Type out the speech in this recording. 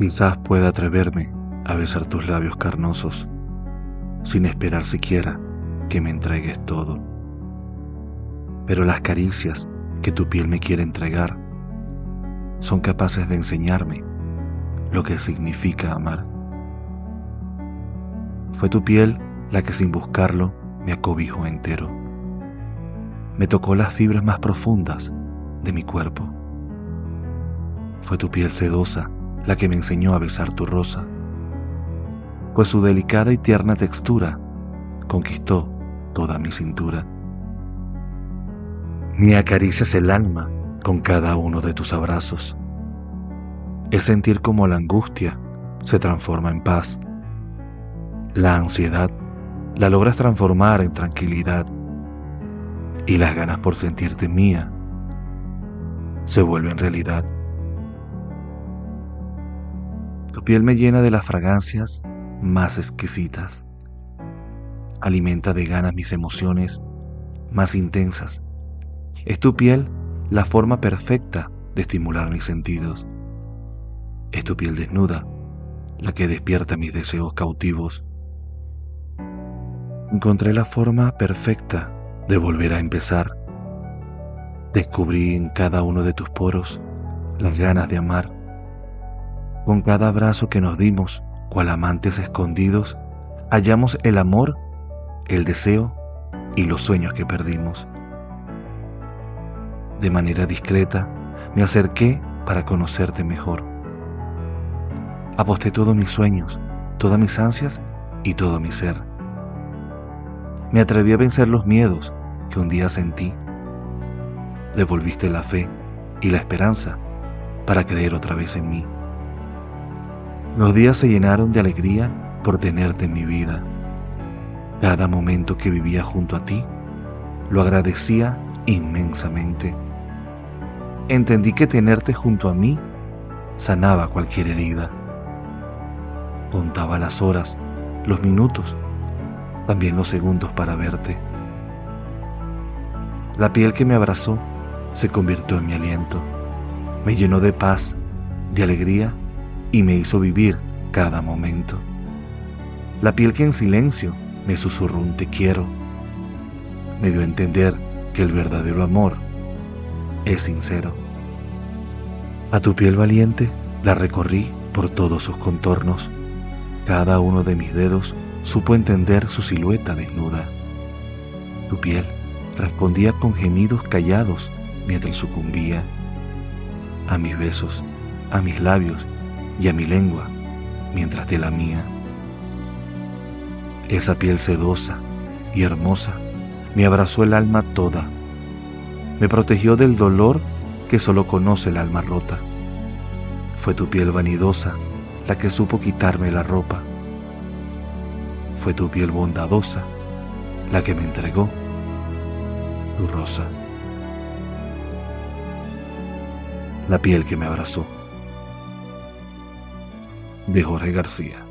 Quizás pueda atreverme a besar tus labios carnosos sin esperar siquiera que me entregues todo. Pero las caricias que tu piel me quiere entregar son capaces de enseñarme lo que significa amar. Fue tu piel la que sin buscarlo me acobijó entero. Me tocó las fibras más profundas de mi cuerpo. Fue tu piel sedosa la que me enseñó a besar tu rosa, pues su delicada y tierna textura conquistó toda mi cintura. Me acaricias el alma con cada uno de tus abrazos. Es sentir como la angustia se transforma en paz. La ansiedad la logras transformar en tranquilidad y las ganas por sentirte mía se vuelven realidad. Tu piel me llena de las fragancias más exquisitas. Alimenta de ganas mis emociones más intensas. Es tu piel la forma perfecta de estimular mis sentidos. Es tu piel desnuda la que despierta mis deseos cautivos. Encontré la forma perfecta de volver a empezar. Descubrí en cada uno de tus poros las ganas de amar. Con cada abrazo que nos dimos, cual amantes escondidos, hallamos el amor, el deseo y los sueños que perdimos. De manera discreta, me acerqué para conocerte mejor. Aposté todos mis sueños, todas mis ansias y todo mi ser. Me atreví a vencer los miedos que un día sentí. Devolviste la fe y la esperanza para creer otra vez en mí. Los días se llenaron de alegría por tenerte en mi vida. Cada momento que vivía junto a ti lo agradecía inmensamente. Entendí que tenerte junto a mí sanaba cualquier herida. Contaba las horas, los minutos, también los segundos para verte. La piel que me abrazó se convirtió en mi aliento, me llenó de paz, de alegría y me hizo vivir cada momento. La piel que en silencio me susurró un te quiero, me dio a entender que el verdadero amor es sincero. A tu piel valiente la recorrí por todos sus contornos. Cada uno de mis dedos supo entender su silueta desnuda. Tu piel respondía con gemidos callados mientras sucumbía a mis besos, a mis labios y a mi lengua mientras te lamía. Esa piel sedosa y hermosa me abrazó el alma toda, me protegió del dolor que solo conoce el alma rota. Fue tu piel vanidosa la que supo quitarme la ropa. Fue tu piel bondadosa la que me entregó tu rosa. La piel que me abrazó de Jorge García.